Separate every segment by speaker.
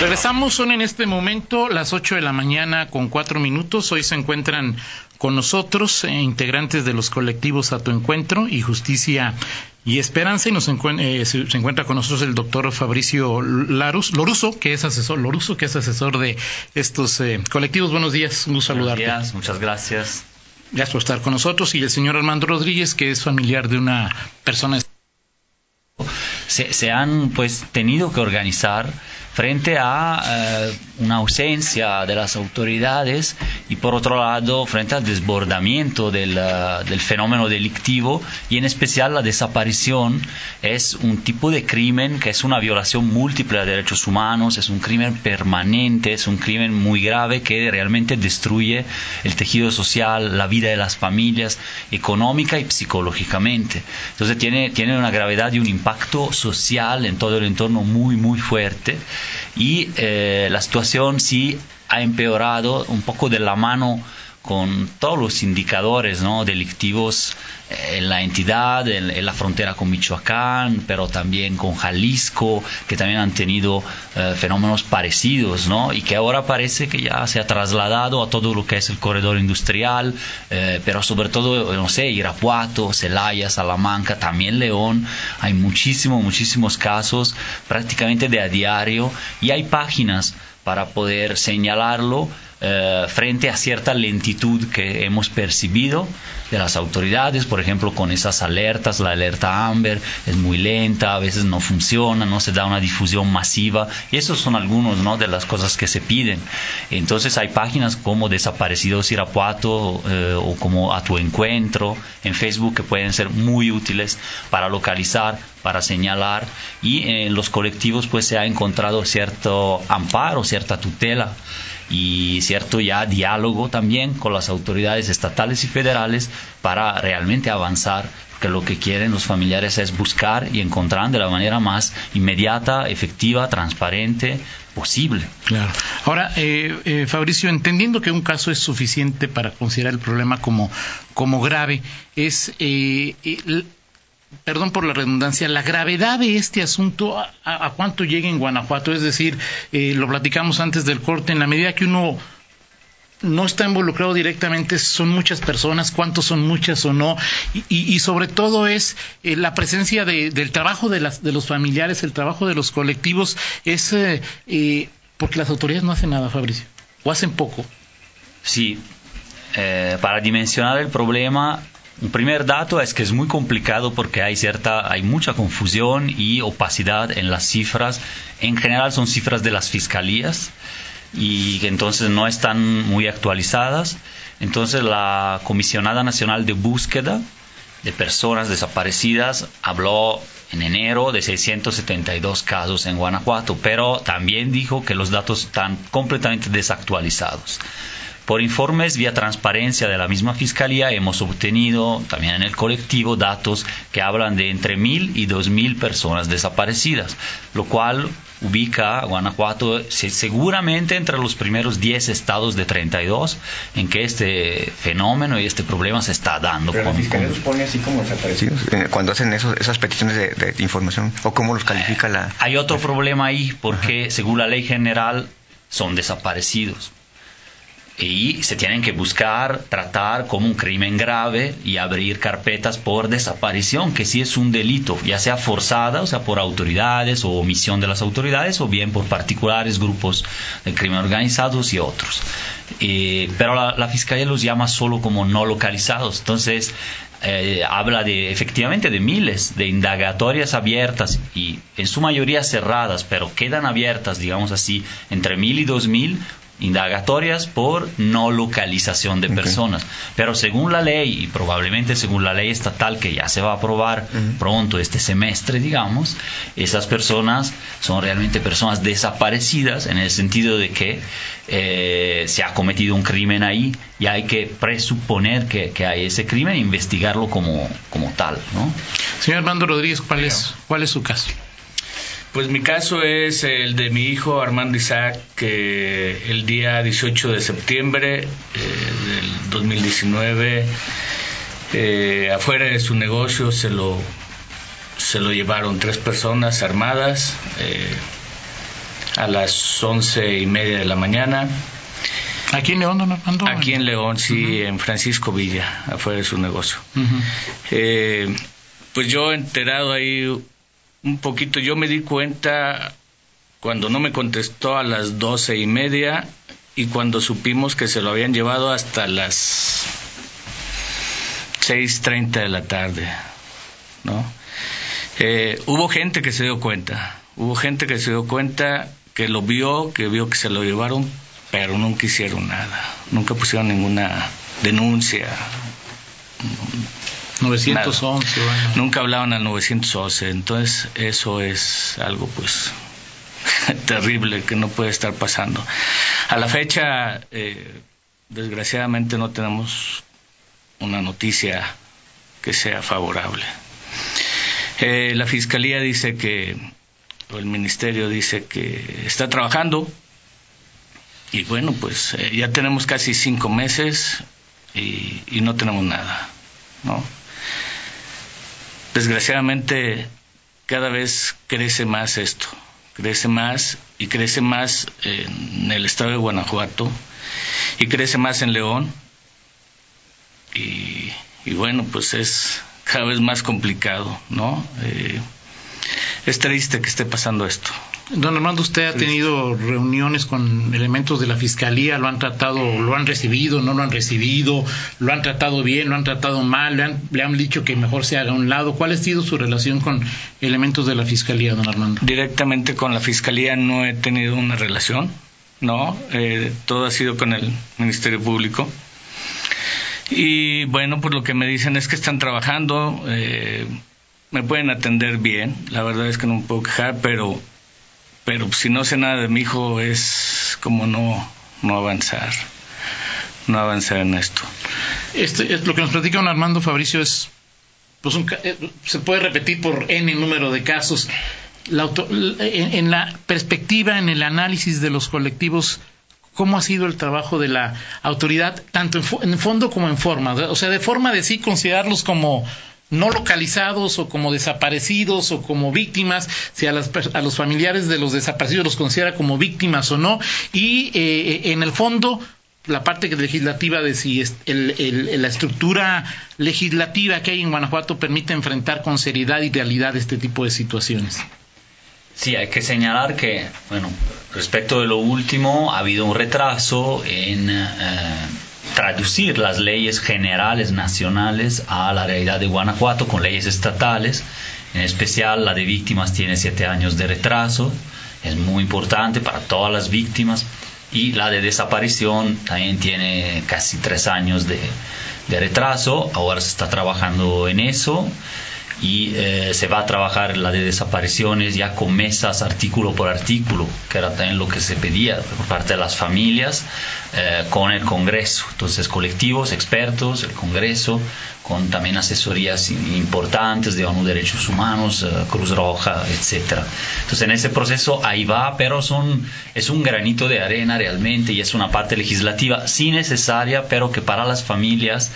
Speaker 1: Regresamos, son en este momento las 8 de la mañana con 4 minutos. Hoy se encuentran con nosotros eh, integrantes de los colectivos A Tu Encuentro y Justicia y Esperanza y nos eh, se, encuentra con nosotros el doctor Fabricio Larus, Loruso, que es asesor, Loruso, que es asesor de estos eh, colectivos. Buenos días, un gusto saludarte.
Speaker 2: Buenos días, muchas gracias.
Speaker 1: Gracias por estar con nosotros y el señor Armando Rodríguez, que es familiar de una persona.
Speaker 2: Se, se han pues tenido que organizar frente a eh, una ausencia de las autoridades y por otro lado frente al desbordamiento del, eh, del, fenómeno delictivo y en especial la desaparición es un tipo de crimen que es una violación múltiple de derechos humanos, es un crimen permanente, es un crimen muy grave que realmente destruye el tejido social, la vida de las familias, económica y psicológicamente. Entonces tiene, tiene una gravedad y un impacto social en todo el entorno muy, muy fuerte y eh, la situación sí ha empeorado un poco de la mano con todos los indicadores ¿no? delictivos en la entidad, en, la frontera con Michoacán, pero también con Jalisco, que también han tenido eh, fenómenos parecidos, ¿no? Y que ahora parece que ya se ha trasladado a todo lo que es el corredor industrial, eh, pero sobre todo, no sé, Irapuato, Celaya, Salamanca, también León, hay muchísimos, muchísimos casos, prácticamente de a diario, y hay páginas para poder señalarlo eh, frente a cierta lentitud que hemos percibido de las autoridades, por ejemplo, con esas alertas, la alerta Amber es muy lenta, a veces no funciona, no se da una difusión masiva, y esos son algunos ¿no? de las cosas que se piden. Entonces hay páginas como Desaparecidos Irapuato eh, o como A Tu Encuentro en Facebook que pueden ser muy útiles para localizar, para señalar, y en los colectivos pues se ha encontrado cierto amparo, cierta tutela y cierto ya diálogo también con las autoridades estatales y federales para realmente avanzar que lo que quieren los familiares es buscar y encontrar de la manera más inmediata, efectiva, transparente posible.
Speaker 1: Claro. Ahora, eh, eh, Fabricio, entendiendo que un caso es suficiente para considerar el problema como, como grave, es eh, perdón por la redundancia, la gravedad de este asunto, a, cuánto llega en Guanajuato. Es decir, eh, lo platicamos antes del corte, en la medida que uno no está involucrado directamente, son muchas personas, cuántos son muchas o no, y, sobre todo es eh, la presencia del trabajo de, las, de los familiares, el trabajo de los colectivos, es eh, porque las autoridades no hacen nada, Fabricio, o hacen poco.
Speaker 2: Sí, para dimensionar el problema un primer dato es que es muy complicado porque hay cierta, hay mucha confusión y opacidad en las cifras. En general son cifras de las fiscalías y entonces no están muy actualizadas. Entonces la Comisionada Nacional de Búsqueda de Personas Desaparecidas habló en enero de 672 casos en Guanajuato, pero también dijo que los datos están completamente desactualizados. Por informes vía transparencia de la misma Fiscalía hemos obtenido también en el colectivo datos que hablan de entre mil y dos mil personas desaparecidas, lo cual ubica a Guanajuato seguramente entre los primeros 10 estados de 32 en que este fenómeno y este problema se está dando.
Speaker 3: Pero la Fiscalía los pone así como desaparecidos eh, cuando hacen esas peticiones de, información o cómo los califica la...
Speaker 2: Hay otro problema ahí porque según la ley general son desaparecidos y se tienen que buscar, tratar como un crimen grave y abrir carpetas por desaparición, que sí es un delito, ya sea forzada, o sea, por autoridades o omisión de las autoridades, o bien por particulares grupos de crimen organizados y otros. Eh, pero la, Fiscalía los llama solo como no localizados. Entonces, eh, habla de efectivamente de miles de indagatorias abiertas y en su mayoría cerradas, pero quedan abiertas, digamos así, entre mil y dos mil indagatorias por no localización de personas. Pero según la ley, y probablemente según la ley estatal que ya se va a aprobar pronto este semestre, digamos, esas personas son realmente personas desaparecidas en el sentido de que eh, se ha cometido un crimen ahí y hay que presuponer que, hay ese crimen e investigarlo como, como tal. ¿no?
Speaker 1: Señor Armando Rodríguez, ¿cuál es, ¿cuál es su caso?
Speaker 4: Pues mi caso es el de mi hijo Armando Isaac, que el día 18 de septiembre eh, del 2019. Eh, afuera de su negocio se lo, se lo llevaron tres personas armadas eh, a las once y media de la mañana.
Speaker 1: ¿Aquí en León, don Armando?
Speaker 4: Aquí en León, sí, en Francisco Villa, afuera de su negocio. Eh, pues yo enterado ahí un poquito, yo me di cuenta cuando no me contestó a las doce y media y cuando supimos que se lo habían llevado hasta las seis treinta de la tarde, ¿no? Eh, hubo gente que se dio cuenta, hubo gente que se dio cuenta que lo vio, que vio que se lo llevaron, pero nunca hicieron nada, nunca pusieron ninguna denuncia,
Speaker 1: 911, bueno.
Speaker 4: Nunca hablaban al 911, entonces eso es algo pues terrible que no puede estar pasando. A la fecha, eh, desgraciadamente no tenemos una noticia que sea favorable. Eh, la fiscalía dice que, o el ministerio dice que está trabajando y bueno, pues eh, ya tenemos casi cinco meses y, y no tenemos nada, ¿no? Desgraciadamente cada vez crece más esto, crece más y crece más en el estado de Guanajuato y crece más en León y, y bueno, pues es cada vez más complicado, ¿no? Eh, es triste que esté pasando esto.
Speaker 1: Don Armando, usted ha tenido reuniones con elementos de la fiscalía, lo han tratado, lo han recibido, no lo han recibido, lo han tratado bien, lo han tratado mal, le han, le han dicho que mejor se haga a un lado. ¿Cuál ha sido su relación con elementos de la fiscalía, don Armando?
Speaker 4: Directamente con la fiscalía no he tenido una relación, ¿no? Eh, todo ha sido con el Ministerio Público. Y bueno, pues lo que me dicen es que están trabajando, eh, me pueden atender bien, la verdad es que no me puedo quejar, pero pero si no sé nada de mi hijo es como no, no avanzar, no avanzar en esto.
Speaker 1: Este, es, lo que nos platica don Armando Fabricio es, pues un, se puede repetir por n número de casos. La auto, en, la perspectiva, en el análisis de los colectivos, ¿cómo ha sido el trabajo de la autoridad, tanto en fondo como en forma? O sea, de forma de sí considerarlos como no localizados o como desaparecidos o como víctimas, si a, las, a los familiares de los desaparecidos los considera como víctimas o no, y eh, en el fondo la parte legislativa de si el, el, la estructura legislativa que hay en Guanajuato permite enfrentar con seriedad y realidad este tipo de situaciones.
Speaker 2: Sí, hay que señalar que, bueno, respecto de lo último, ha habido un retraso en eh, traducir las leyes generales nacionales a la realidad de Guanajuato con leyes estatales. En especial la de víctimas tiene siete años de retraso, es muy importante para todas las víctimas. Y la de desaparición también tiene casi tres años de, de retraso. Ahora se está trabajando en eso y eh, se va a trabajar la de desapariciones ya con mesas artículo por artículo, que era también lo que se pedía por parte de las familias, eh, con el Congreso. Entonces, colectivos, expertos, el Congreso, con también asesorías importantes de ONU Derechos Humanos, eh, Cruz Roja, etc. Entonces, en ese proceso ahí va, pero son, es un granito de arena realmente y es una parte legislativa sí necesaria, pero que para las familias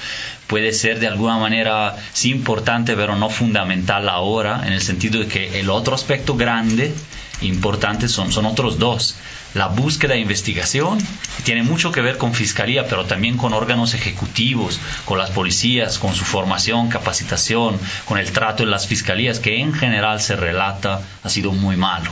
Speaker 2: puede ser de alguna manera sí importante, pero no fundamental ahora, en el sentido de que el otro aspecto grande, importante, son, son otros dos. La búsqueda e investigación tiene mucho que ver con fiscalía, pero también con órganos ejecutivos, con las policías, con su formación, capacitación, con el trato en las fiscalías, que en general se relata ha sido muy malo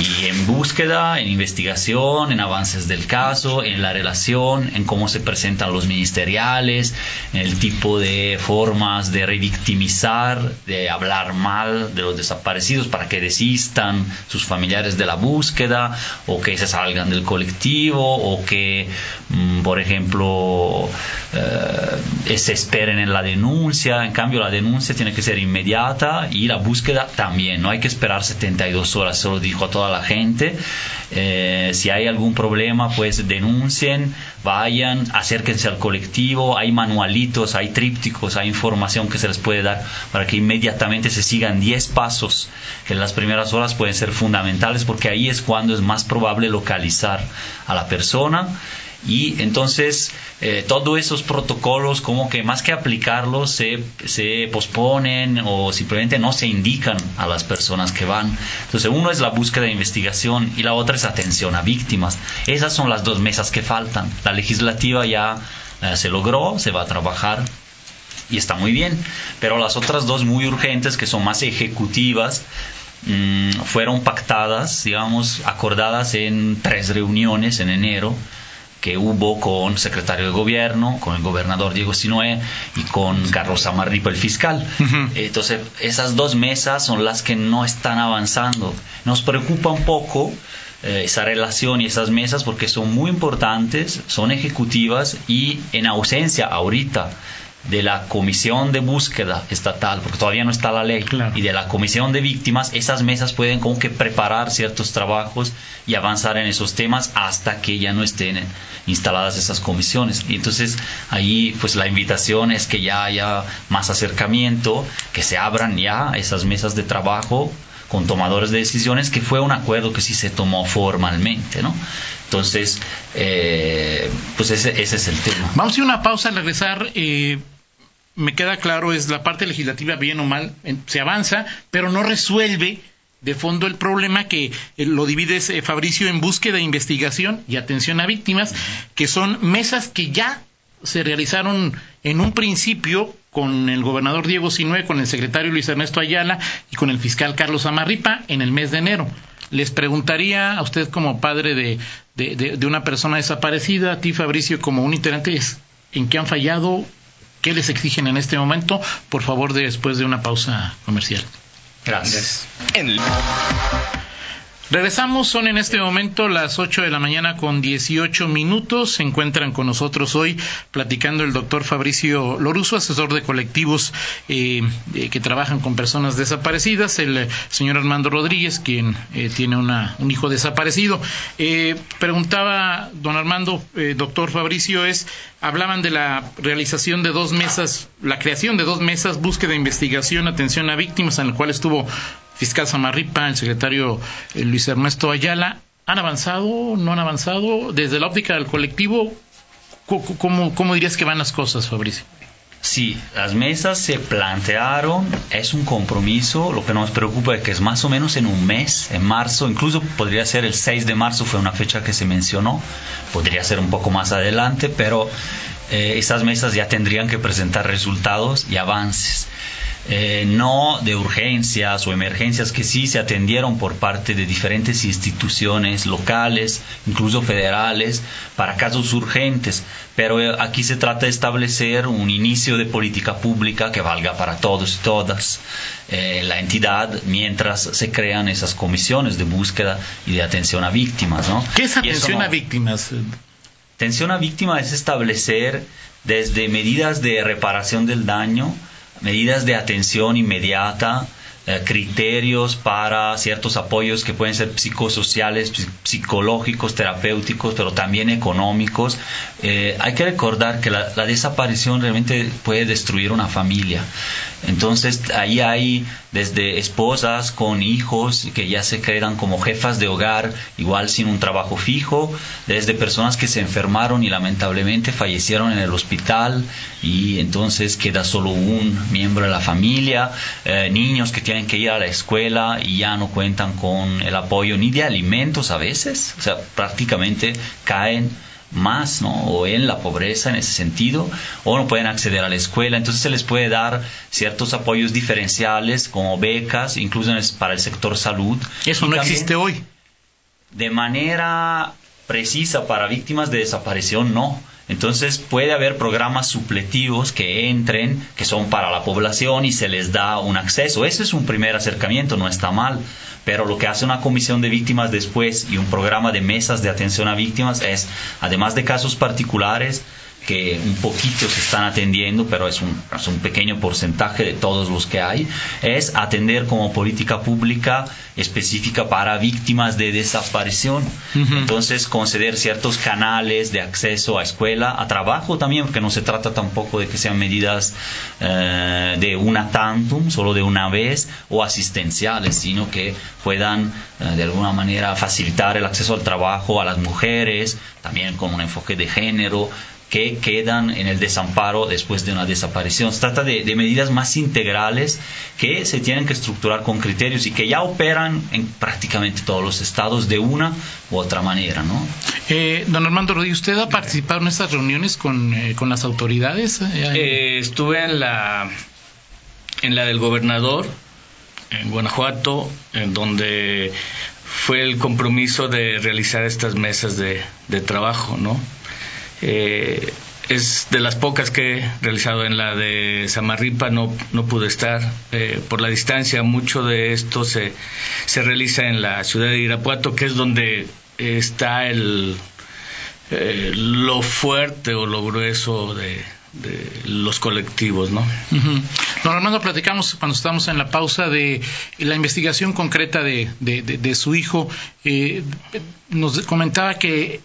Speaker 2: y en búsqueda, en investigación, en avances del caso, en la relación, en cómo se presentan los ministeriales, en el tipo de formas de revictimizar, de hablar mal de los desaparecidos para que desistan sus familiares de la búsqueda o que se salgan del colectivo o que, mm, por ejemplo, eh, se esperen en la denuncia. En cambio, la denuncia tiene que ser inmediata y la búsqueda también. No hay que esperar 72 horas, se lo dijo a toda la gente. Eh, si hay algún problema, pues denuncien, vayan, acérquense al colectivo. Hay manualitos, hay trípticos, hay información que se les puede dar para que inmediatamente se sigan 10 pasos que en las primeras horas pueden ser fundamentales porque ahí es cuando es más probable localizar a la persona Y entonces eh, todos esos protocolos como que más que aplicarlos se, se posponen o simplemente no se indican a las personas que van. Entonces uno es la búsqueda de investigación y la otra es atención a víctimas. Esas son las dos mesas que faltan. La legislativa ya eh, se logró, se va a trabajar y está muy bien. Pero las otras dos muy urgentes, que son más ejecutivas, mm, fueron pactadas, digamos, acordadas en tres reuniones en enero que hubo con el secretario de gobierno, con el gobernador Diego Sinoé y con Carlos Amarripa, el fiscal. Entonces, esas dos mesas son las que no están avanzando. Nos preocupa un poco eh, esa relación y esas mesas porque son muy importantes, son ejecutivas y en ausencia ahorita de la comisión de búsqueda estatal, porque todavía no está la ley, y de la comisión de víctimas, esas mesas pueden como que preparar ciertos trabajos y avanzar en esos temas hasta que ya no estén instaladas esas comisiones. Y entonces ahí pues la invitación es que ya haya más acercamiento, que se abran ya esas mesas de trabajo con tomadores de decisiones, que fue un acuerdo que sí se tomó formalmente, ¿no? Entonces, eh, pues ese, ese, es el tema.
Speaker 1: Vamos a ir a una pausa al regresar. Eh, me queda claro, es la parte legislativa, bien o mal, se avanza, pero no resuelve de fondo el problema que eh, lo divide Fabricio en búsqueda, investigación y atención a víctimas, que son mesas que ya se realizaron en un principio con el gobernador Diego Sinue, con el secretario Luis Ernesto Ayala y con el fiscal Carlos Amarripa en el mes de enero. Les preguntaría a usted como padre de, de, una persona desaparecida, a ti Fabricio como un integrante, ¿en qué han fallado? ¿Qué les exigen en este momento? Por favor, después de una pausa comercial.
Speaker 2: Gracias.
Speaker 1: Regresamos, son en este momento las 8 de la mañana con 18 minutos. Se encuentran con nosotros hoy platicando el doctor Fabricio Loruso, asesor de colectivos eh, eh, que trabajan con personas desaparecidas, el eh, señor Armando Rodríguez, quien tiene una, un hijo desaparecido. preguntaba don Armando, doctor Fabricio, es, hablaban de la realización de dos mesas, la creación de dos mesas, búsqueda de investigación, atención a víctimas, en el cual estuvo fiscal Samarripa, el secretario eh, Luis Ernesto Ayala, ¿han avanzado? ¿No han avanzado? Desde la óptica del colectivo, ¿cómo, dirías que van las cosas, Fabricio?
Speaker 2: Sí, las mesas se plantearon, es un compromiso, lo que nos preocupa es que es más o menos en un mes, en marzo, incluso podría ser el 6 de marzo, fue una fecha que se mencionó, podría ser un poco más adelante, pero eh, esas mesas ya tendrían que presentar resultados y avances. Eh, no de urgencias o emergencias que sí se atendieron por parte de diferentes instituciones locales, incluso federales, para casos urgentes. Pero eh, aquí se trata de establecer un inicio de política pública que valga para todos y todas. Eh, la entidad mientras se crean esas comisiones de búsqueda y de atención a víctimas. ¿no?
Speaker 1: ¿Qué es atención a víctimas?
Speaker 2: Atención a víctimas es establecer desde medidas de reparación del daño, medidas de atención inmediata, eh, criterios para ciertos apoyos que pueden ser psicosociales, psicológicos, terapéuticos, pero también económicos. Eh, hay que recordar que la, desaparición realmente puede destruir una familia. Entonces ahí hay desde esposas con hijos que ya se quedan como jefas de hogar, igual sin un trabajo fijo, desde personas que se enfermaron y lamentablemente fallecieron en el hospital y entonces queda solo un miembro de la familia, eh, niños que tienen que ir a la escuela y ya no cuentan con el apoyo ni de alimentos a veces, o sea, prácticamente caen más, ¿no? O en la pobreza en ese sentido, o no pueden acceder a la escuela. Entonces se les puede dar ciertos apoyos diferenciales como becas, incluso para el sector salud.
Speaker 1: Eso no existe hoy.
Speaker 2: De manera precisa para víctimas de desaparición, no. Entonces puede haber programas supletivos que entren, que son para la población y se les da un acceso. Ese es un primer acercamiento, no está mal. Pero lo que hace una comisión de víctimas después y un programa de mesas de atención a víctimas es, además de casos particulares, que un poquito se están atendiendo, pero es un, es un pequeño porcentaje de todos los que hay, es atender como política pública específica para víctimas de desaparición. Entonces, conceder ciertos canales de acceso a escuela, a trabajo también, porque no se trata tampoco de que sean medidas eh, de una tantum, solo de una vez, o asistenciales, sino que puedan eh, de alguna manera facilitar el acceso al trabajo a las mujeres, también con un enfoque de género, que quedan en el desamparo después de una desaparición. Se trata de, medidas más integrales que se tienen que estructurar con criterios y que ya operan en prácticamente todos los estados de una u otra manera. ¿no?
Speaker 1: Eh, don Armando Rodríguez, ¿usted ha participado en estas reuniones con, eh, con las autoridades?
Speaker 4: Eh, estuve en la, en la del gobernador en Guanajuato, en donde fue el compromiso de realizar estas mesas de, de trabajo, ¿no? Eh, es de las pocas que he realizado en la de Samarripa, no, no pude estar eh, por la distancia. Mucho de esto se, se realiza en la ciudad de Irapuato, que es donde está el, eh, lo fuerte o lo grueso de, los colectivos, ¿no?
Speaker 1: Normalmente platicamos cuando estamos en la pausa de la investigación concreta de, de, de su hijo. nos comentaba que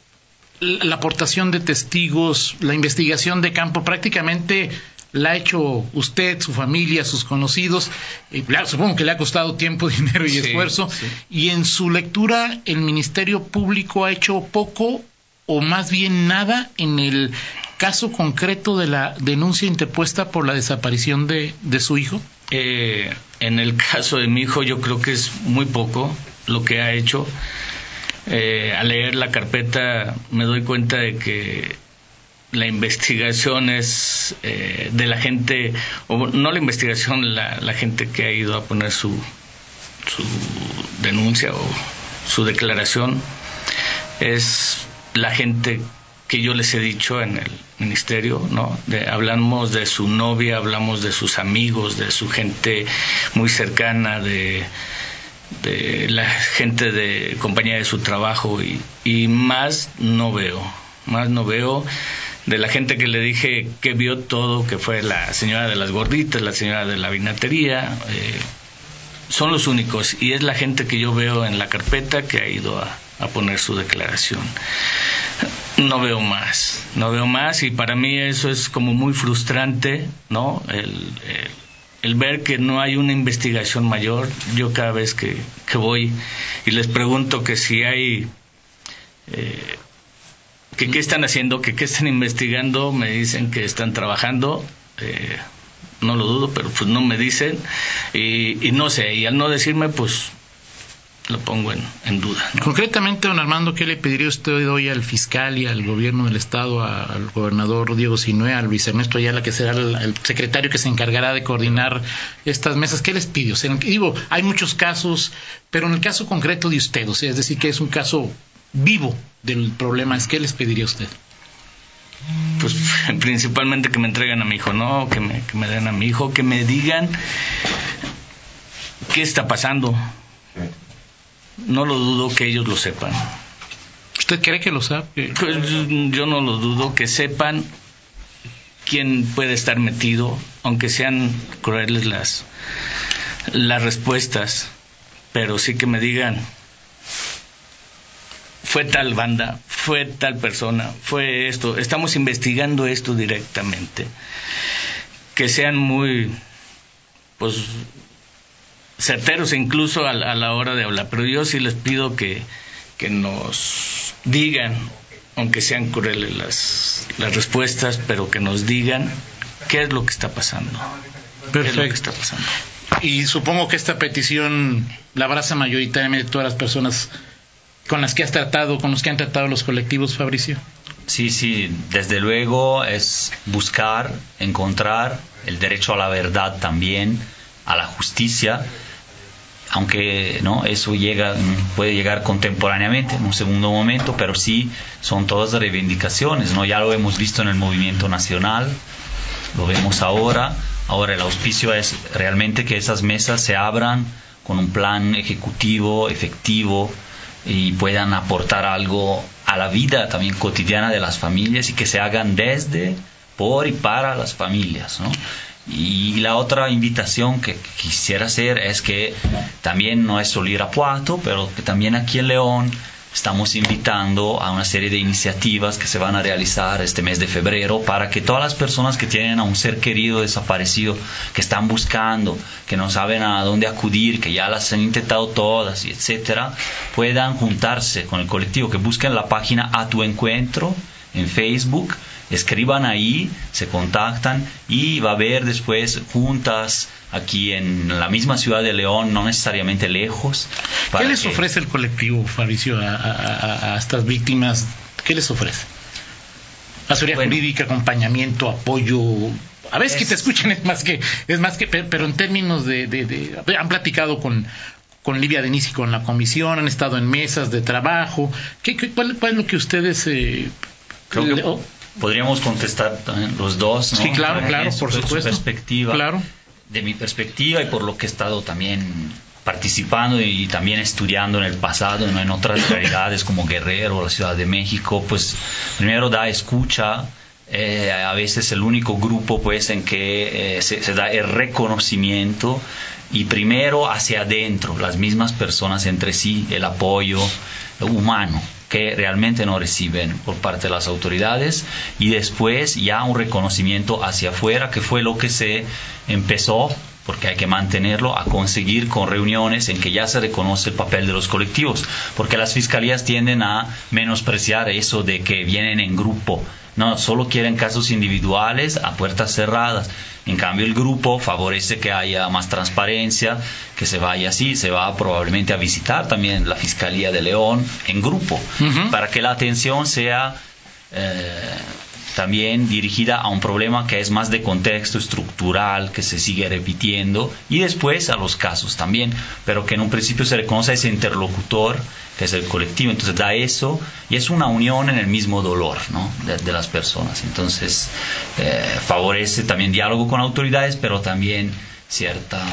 Speaker 1: la aportación de testigos, la investigación de campo, prácticamente la ha hecho usted, su familia, sus conocidos. y supongo que le ha costado tiempo, dinero y esfuerzo. Y en su lectura, el Ministerio Público ha hecho poco o más bien nada en el caso concreto de la denuncia interpuesta por la desaparición de, de su hijo.
Speaker 4: Eh, en el caso de mi hijo, yo creo que es muy poco lo que ha hecho. Eh, al leer la carpeta me doy cuenta de que la investigación es eh, de la gente, o no la investigación, la, la, gente que ha ido a poner su, su denuncia o su declaración, es la gente que yo les he dicho en el ministerio, ¿no? De, hablamos de su novia, hablamos de sus amigos, de su gente muy cercana, de de la gente de compañía de su trabajo y, y más no veo, más no veo de la gente que le dije que vio todo, que fue la señora de las gorditas, la señora de la vinatería, eh, son los únicos y es la gente que yo veo en la carpeta que ha ido a, a poner su declaración. No veo más, no veo más y para mí eso es como muy frustrante, ¿no? el el ver que no hay una investigación mayor, yo cada vez que, voy y les pregunto que si hay, eh, que qué están haciendo, que qué están investigando, me dicen que están trabajando, eh, no lo dudo, pero pues no me dicen y, y no sé, y al no decirme, pues lo pongo en, duda.
Speaker 1: Concretamente, don Armando, ¿qué le pediría usted hoy al fiscal y al gobierno del Estado, al gobernador Diego Sinue, al Luis Ernesto Ayala, que será el, secretario que se encargará de coordinar estas mesas? ¿Qué les pide? digo, hay muchos casos, pero en el caso concreto de usted, o sea, es decir, que es un caso vivo del problema, ¿qué les pediría usted?
Speaker 4: Pues principalmente que me entreguen a mi hijo, ¿no? Que me, que me den a mi hijo, que me digan qué está pasando no lo dudo que ellos lo sepan.
Speaker 1: ¿Usted cree que lo sabe?
Speaker 4: Pues, yo no lo dudo que sepan quién puede estar metido, aunque sean crueles las, las respuestas, pero sí que me digan, fue tal banda, fue tal persona, fue esto, estamos investigando esto directamente. Que sean muy, pues, certeros incluso a, la hora de hablar. Pero yo sí les pido que, que nos digan, aunque sean crueles las, las respuestas, pero que nos digan qué es lo que está pasando.
Speaker 1: Perfecto. está pasando. Y supongo que esta petición la abraza mayoritariamente todas las personas con las que has tratado, con los que han tratado los colectivos, Fabricio.
Speaker 2: Sí, sí, desde luego es buscar, encontrar el derecho a la verdad también, a la justicia, aunque no eso llega puede llegar contemporáneamente en un segundo momento pero sí son todas reivindicaciones no ya lo hemos visto en el movimiento nacional lo vemos ahora. Ahora el auspicio es realmente que esas mesas se abran con un plan ejecutivo efectivo y puedan aportar algo a la vida también cotidiana de las familias y que se hagan desde, por y para las familias, ¿no? Y la otra invitación que quisiera hacer es que también no es solo Irapuato, pero que también aquí en León estamos invitando a una serie de iniciativas que se van a realizar este mes de febrero para que todas las personas que tienen a un ser querido desaparecido, que están buscando, que no saben a dónde acudir, que ya las han intentado todas, etcétera, puedan juntarse con el colectivo, que busquen la página A Tu Encuentro en Facebook escriban ahí, se contactan y va a haber después juntas aquí en la misma ciudad de León, no necesariamente lejos.
Speaker 1: ¿Qué les ofrece el colectivo, Fabricio, a, estas víctimas? ¿Qué les ofrece? Asesoría jurídica, acompañamiento, apoyo. A veces que te escuchen es más que, es más que, pero en términos de, han platicado con, con Livia Denis y con la comisión, han estado en mesas de trabajo. ¿Qué, cuál, es lo que ustedes eh,
Speaker 2: podríamos contestar los dos,
Speaker 1: Sí, claro, claro, por supuesto.
Speaker 2: perspectiva.
Speaker 1: Claro.
Speaker 2: De mi perspectiva y por lo que he estado también participando y también estudiando en el pasado, ¿no? en otras realidades como Guerrero, la Ciudad de México, pues primero da escucha, eh, a veces el único grupo pues en que eh, se, se, da el reconocimiento y primero hacia adentro, las mismas personas entre sí, el apoyo humano que realmente no reciben por parte de las autoridades y después ya un reconocimiento hacia afuera que fue lo que se empezó porque hay que mantenerlo, a conseguir con reuniones en que ya se reconoce el papel de los colectivos, porque las fiscalías tienden a menospreciar eso de que vienen en grupo, no, solo quieren casos individuales a puertas cerradas. En cambio, el grupo favorece que haya más transparencia, que se vaya así, se va probablemente a visitar también la Fiscalía de León en grupo, para que la atención sea eh, también dirigida a un problema que es más de contexto estructural, que se sigue repitiendo, y después a los casos también, pero que en un principio se reconoce a ese interlocutor, que es el colectivo, entonces da eso, y es una unión en el mismo dolor ¿no? de, las personas, entonces eh, favorece también diálogo con autoridades, pero también cierta,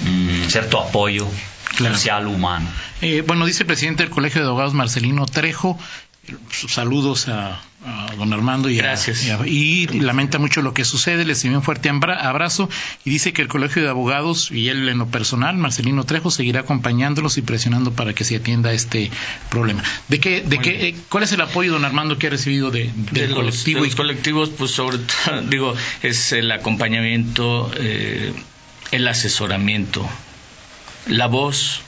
Speaker 2: mm, cierto apoyo social humano.
Speaker 1: Eh, bueno, dice el presidente del Colegio de Abogados, Marcelino Trejo, saludos a, don Armando y,
Speaker 4: Gracias.
Speaker 1: y, lamenta mucho lo que sucede, le envía un fuerte abrazo y dice que el Colegio de Abogados y él en lo personal, Marcelino Trejo, seguirá acompañándolos y presionando para que se atienda este problema. ¿De qué, de qué, eh, ¿Cuál es el apoyo, don Armando, que ha recibido de, del colectivo?
Speaker 4: los colectivos, pues sobre todo, digo, es el acompañamiento, eh, el asesoramiento, la voz,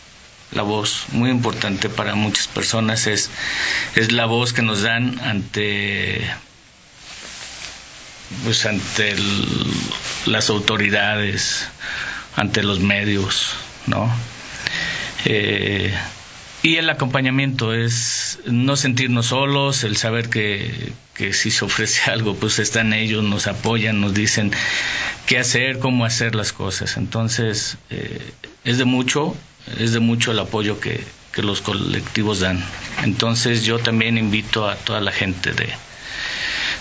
Speaker 4: la voz muy importante para muchas personas es, es la voz que nos dan ante pues ante las autoridades ante los medios no eh, y el acompañamiento es no sentirnos solos, el saber que, que, si se ofrece algo, pues están ellos, nos apoyan, nos dicen qué hacer, cómo hacer las cosas. Entonces, eh, es de mucho es de mucho el apoyo que, los colectivos dan. Entonces yo también invito a toda la gente de,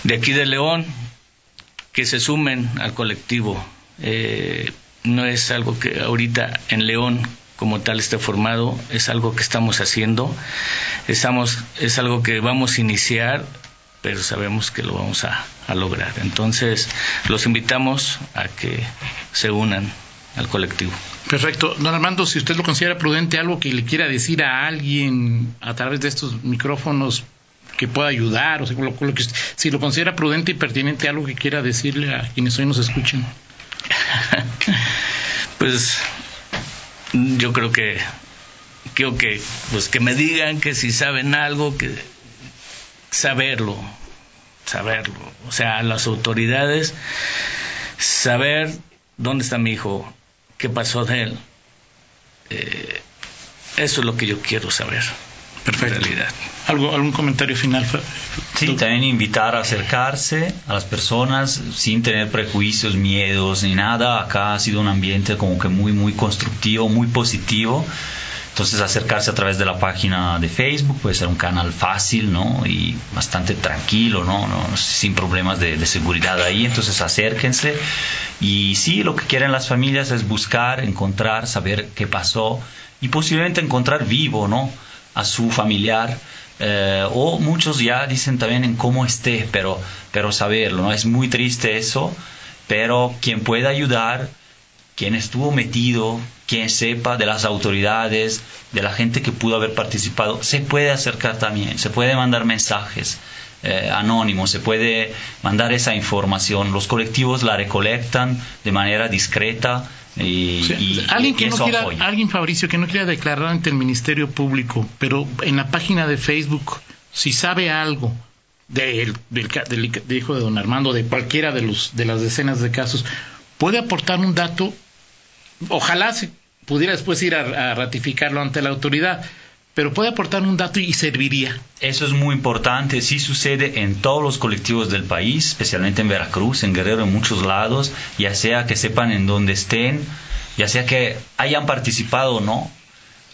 Speaker 4: de aquí de León que se sumen al colectivo. Eh, no es algo que ahorita en León como tal esté formado, es algo que estamos haciendo, estamos, es algo que vamos a iniciar, pero sabemos que lo vamos a, a lograr. Entonces los invitamos a que se unan al colectivo.
Speaker 1: Perfecto. Don Armando, si usted lo considera prudente, algo que le quiera decir a alguien a través de estos micrófonos que pueda ayudar, o sea, si lo considera prudente y pertinente, algo que quiera decirle a quienes hoy nos escuchen.
Speaker 4: pues yo creo que creo que pues que me digan que si saben algo que saberlo saberlo o sea las autoridades saber dónde está mi hijo qué pasó de él. Eh, eso es lo que yo quiero saber.
Speaker 1: Perfecto. ¿Algo, ¿Algún comentario final?
Speaker 2: Sí, también invitar a acercarse a las personas sin tener prejuicios, miedos ni nada. Acá ha sido un ambiente como que muy, muy constructivo, muy positivo. Entonces acercarse a través de la página de Facebook puede ser un canal fácil, ¿no? Y bastante tranquilo, ¿no? sin problemas de, de, seguridad ahí. Entonces acérquense. Y sí, lo que quieren las familias es buscar, encontrar, saber qué pasó y posiblemente encontrar vivo, ¿no? A su familiar eh, o muchos ya dicen también en cómo esté, pero, pero saberlo, ¿no? Es muy triste eso, pero quien pueda ayudar, quien estuvo metido, quien sepa de las autoridades, de la gente que pudo haber participado, se puede acercar también, se puede mandar mensajes. Eh, anónimos, se puede mandar esa información. Los colectivos la recolectan de manera discreta, y,
Speaker 1: alguien que no quiera, alguien Fabricio que no quiera declarar ante el Ministerio Público, pero en la página de Facebook, si sabe algo del, del, hijo de don Armando, de cualquiera de los de las decenas de casos, puede aportar un dato. Ojalá se pudiera después ir a ratificarlo ante la autoridad pero puede aportar un dato y serviría.
Speaker 2: Eso es muy importante, sí sucede en todos los colectivos del país, especialmente en Veracruz, en Guerrero, en muchos lados, ya sea que sepan en dónde estén, ya sea que hayan participado o no,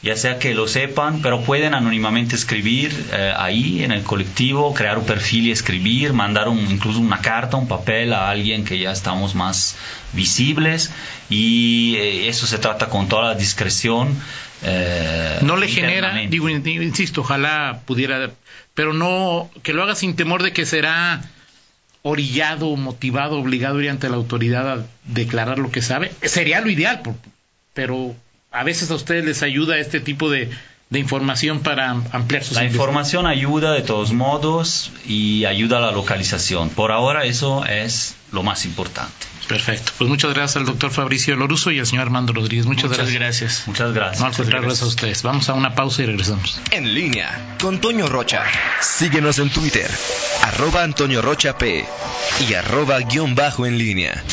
Speaker 2: ya sea que lo sepan, pero pueden anónimamente escribir eh, ahí en el colectivo, crear un perfil y escribir, mandar un, incluso una carta, un papel a alguien que ya estamos más visibles y eh, eso se trata con toda la discreción.
Speaker 1: Eh, no le genera, digo, insisto, ojalá pudiera, pero no, que lo haga sin temor de que será orillado, motivado, obligado a ir ante la autoridad a declarar lo que sabe, sería lo ideal, pero a veces a ustedes les ayuda este tipo de, de información para ampliar sus
Speaker 2: La información ayuda de todos modos y ayuda a la localización. Por ahora eso es lo más importante.
Speaker 1: Perfecto. Pues muchas gracias al doctor Fabricio Loruso y al señor Armando Rodríguez. Muchas,
Speaker 4: gracias.
Speaker 2: Muchas gracias.
Speaker 1: Muchas gracias a ustedes. Vamos a una pausa y regresamos.
Speaker 5: En línea con Toño Rocha. Síguenos en Twitter, arroba Antonio Rocha P y arroba guion bajo en línea.